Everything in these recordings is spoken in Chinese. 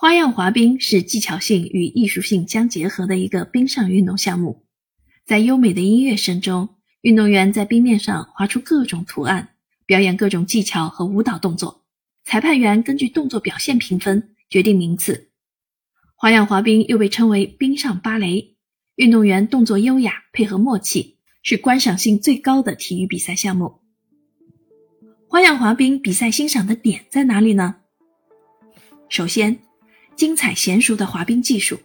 花样滑冰是技巧性与艺术性相结合的一个冰上运动项目。在优美的音乐声中，运动员在冰面上划出各种图案，表演各种技巧和舞蹈动作。裁判员根据动作表现评分，决定名次。花样滑冰又被称为冰上芭蕾，运动员动作优雅，配合默契，是观赏性最高的体育比赛项目。花样滑冰比赛欣赏的点在哪里呢？首先。精彩娴熟的滑冰技术，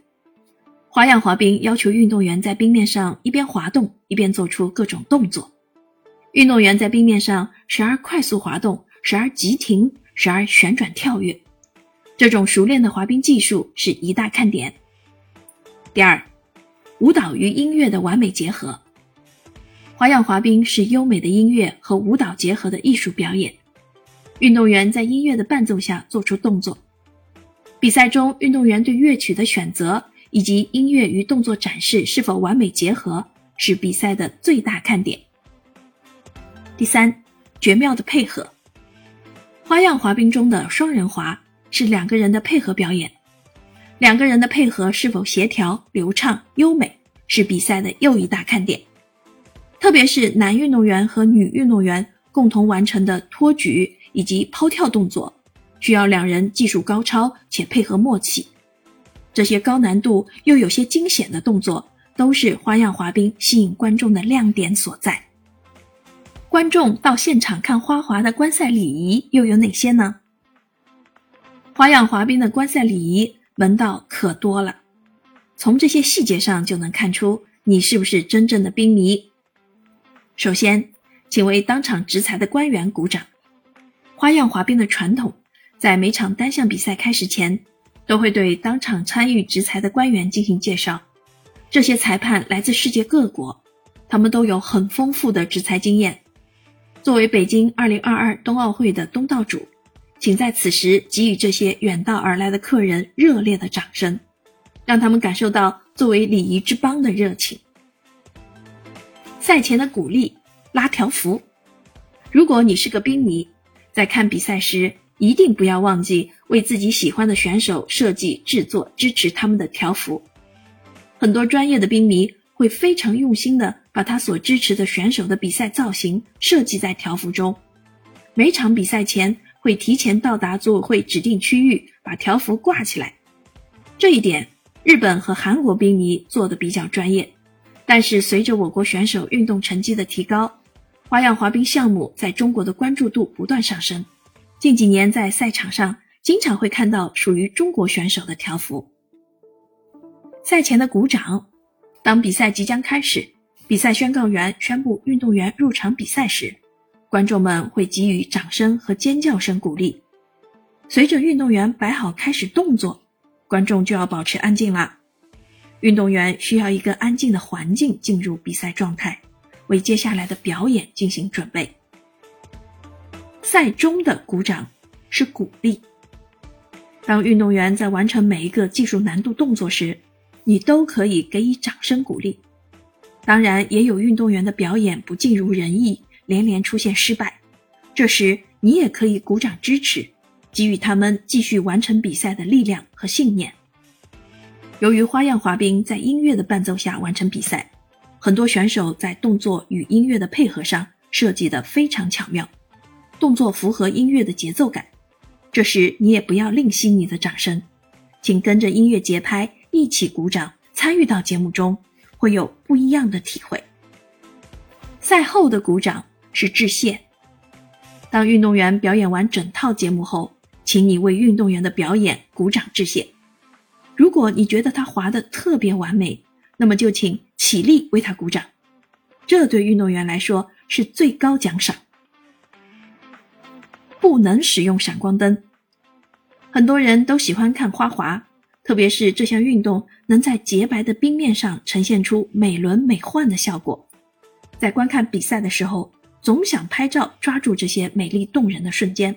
花样滑冰要求运动员在冰面上一边滑动一边做出各种动作。运动员在冰面上时而快速滑动，时而急停，时而旋转跳跃。这种熟练的滑冰技术是一大看点。第二，舞蹈与音乐的完美结合。花样滑冰是优美的音乐和舞蹈结合的艺术表演。运动员在音乐的伴奏下做出动作。比赛中，运动员对乐曲的选择以及音乐与动作展示是否完美结合，是比赛的最大看点。第三，绝妙的配合。花样滑冰中的双人滑是两个人的配合表演，两个人的配合是否协调、流畅、优美，是比赛的又一大看点。特别是男运动员和女运动员共同完成的托举以及抛跳动作。需要两人技术高超且配合默契，这些高难度又有些惊险的动作，都是花样滑冰吸引观众的亮点所在。观众到现场看花滑的观赛礼仪又有哪些呢？花样滑冰的观赛礼仪门道可多了，从这些细节上就能看出你是不是真正的冰迷。首先，请为当场执裁的官员鼓掌。花样滑冰的传统。在每场单项比赛开始前，都会对当场参与执裁的官员进行介绍。这些裁判来自世界各国，他们都有很丰富的执裁经验。作为北京2022冬奥会的东道主，请在此时给予这些远道而来的客人热烈的掌声，让他们感受到作为礼仪之邦的热情。赛前的鼓励，拉条幅。如果你是个冰迷，在看比赛时。一定不要忘记为自己喜欢的选手设计、制作支持他们的条幅。很多专业的冰迷会非常用心的把他所支持的选手的比赛造型设计在条幅中。每场比赛前会提前到达组委会指定区域，把条幅挂起来。这一点，日本和韩国冰迷做的比较专业。但是随着我国选手运动成绩的提高，花样滑冰项目在中国的关注度不断上升。近几年，在赛场上经常会看到属于中国选手的条幅。赛前的鼓掌，当比赛即将开始，比赛宣告员宣布运动员入场比赛时，观众们会给予掌声和尖叫声鼓励。随着运动员摆好开始动作，观众就要保持安静了。运动员需要一个安静的环境进入比赛状态，为接下来的表演进行准备。赛中的鼓掌是鼓励。当运动员在完成每一个技术难度动作时，你都可以给予掌声鼓励。当然，也有运动员的表演不尽如人意，连连出现失败，这时你也可以鼓掌支持，给予他们继续完成比赛的力量和信念。由于花样滑冰在音乐的伴奏下完成比赛，很多选手在动作与音乐的配合上设计得非常巧妙。动作符合音乐的节奏感，这时你也不要吝惜你的掌声，请跟着音乐节拍一起鼓掌，参与到节目中，会有不一样的体会。赛后的鼓掌是致谢，当运动员表演完整套节目后，请你为运动员的表演鼓掌致谢。如果你觉得他滑得特别完美，那么就请起立为他鼓掌，这对运动员来说是最高奖赏。不能使用闪光灯。很多人都喜欢看花滑，特别是这项运动能在洁白的冰面上呈现出美轮美奂的效果。在观看比赛的时候，总想拍照抓住这些美丽动人的瞬间。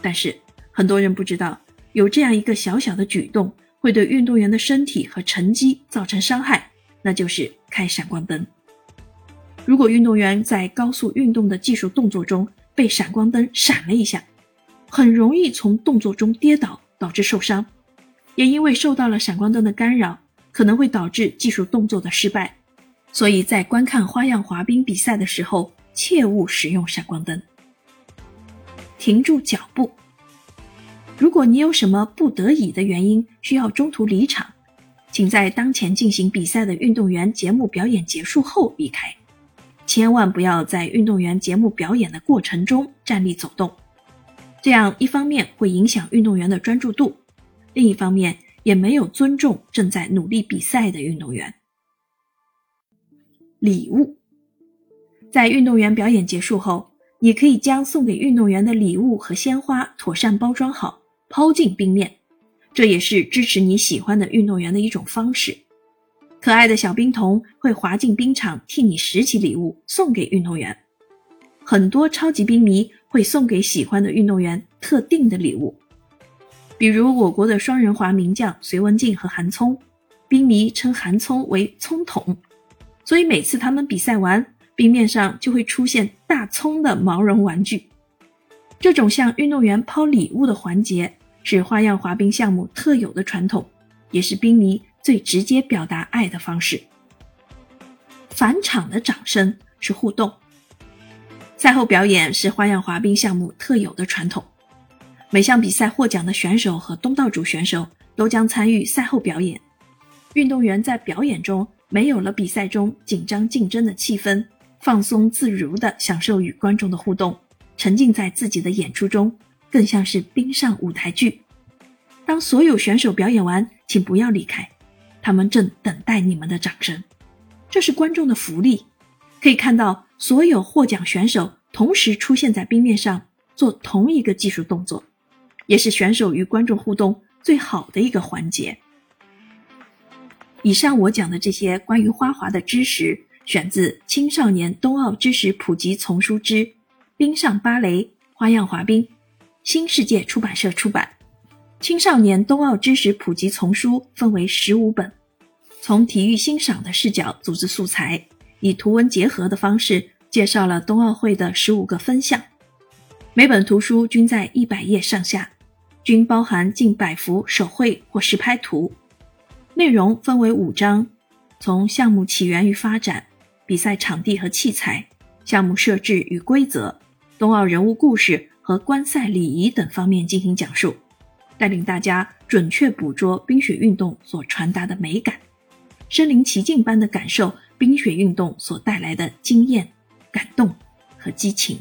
但是很多人不知道，有这样一个小小的举动会对运动员的身体和成绩造成伤害，那就是开闪光灯。如果运动员在高速运动的技术动作中，被闪光灯闪了一下，很容易从动作中跌倒，导致受伤。也因为受到了闪光灯的干扰，可能会导致技术动作的失败。所以在观看花样滑冰比赛的时候，切勿使用闪光灯。停住脚步。如果你有什么不得已的原因需要中途离场，请在当前进行比赛的运动员节目表演结束后离开，千万不要在运动员节目表演的过程中站立走动。这样一方面会影响运动员的专注度，另一方面也没有尊重正在努力比赛的运动员。礼物，在运动员表演结束后，你可以将送给运动员的礼物和鲜花妥善包装好，抛进冰面，这也是支持你喜欢的运动员的一种方式。可爱的小冰童会滑进冰场，替你拾起礼物送给运动员。很多超级冰迷会送给喜欢的运动员特定的礼物，比如我国的双人滑名将隋文静和韩聪，冰迷称韩聪为“葱桶”，所以每次他们比赛完，冰面上就会出现大葱的毛绒玩具。这种向运动员抛礼物的环节是花样滑冰项目特有的传统，也是冰迷最直接表达爱的方式。返场的掌声是互动。赛后表演是花样滑冰项目特有的传统，每项比赛获奖的选手和东道主选手都将参与赛后表演。运动员在表演中没有了比赛中紧张竞争的气氛，放松自如地享受与观众的互动，沉浸在自己的演出中，更像是冰上舞台剧。当所有选手表演完，请不要离开，他们正等待你们的掌声，这是观众的福利。可以看到。所有获奖选手同时出现在冰面上做同一个技术动作，也是选手与观众互动最好的一个环节。以上我讲的这些关于花滑的知识，选自《青少年冬奥知识普及丛书之冰上芭蕾花样滑冰》，新世界出版社出版。青少年冬奥知识普及丛书分为十五本，从体育欣赏的视角组织素材。以图文结合的方式介绍了冬奥会的十五个分项，每本图书均在一百页上下，均包含近百幅手绘或实拍图。内容分为五章，从项目起源与发展、比赛场地和器材、项目设置与规则、冬奥人物故事和观赛礼仪等方面进行讲述，带领大家准确捕捉冰雪运动所传达的美感，身临其境般的感受。冰雪运动所带来的惊艳、感动和激情。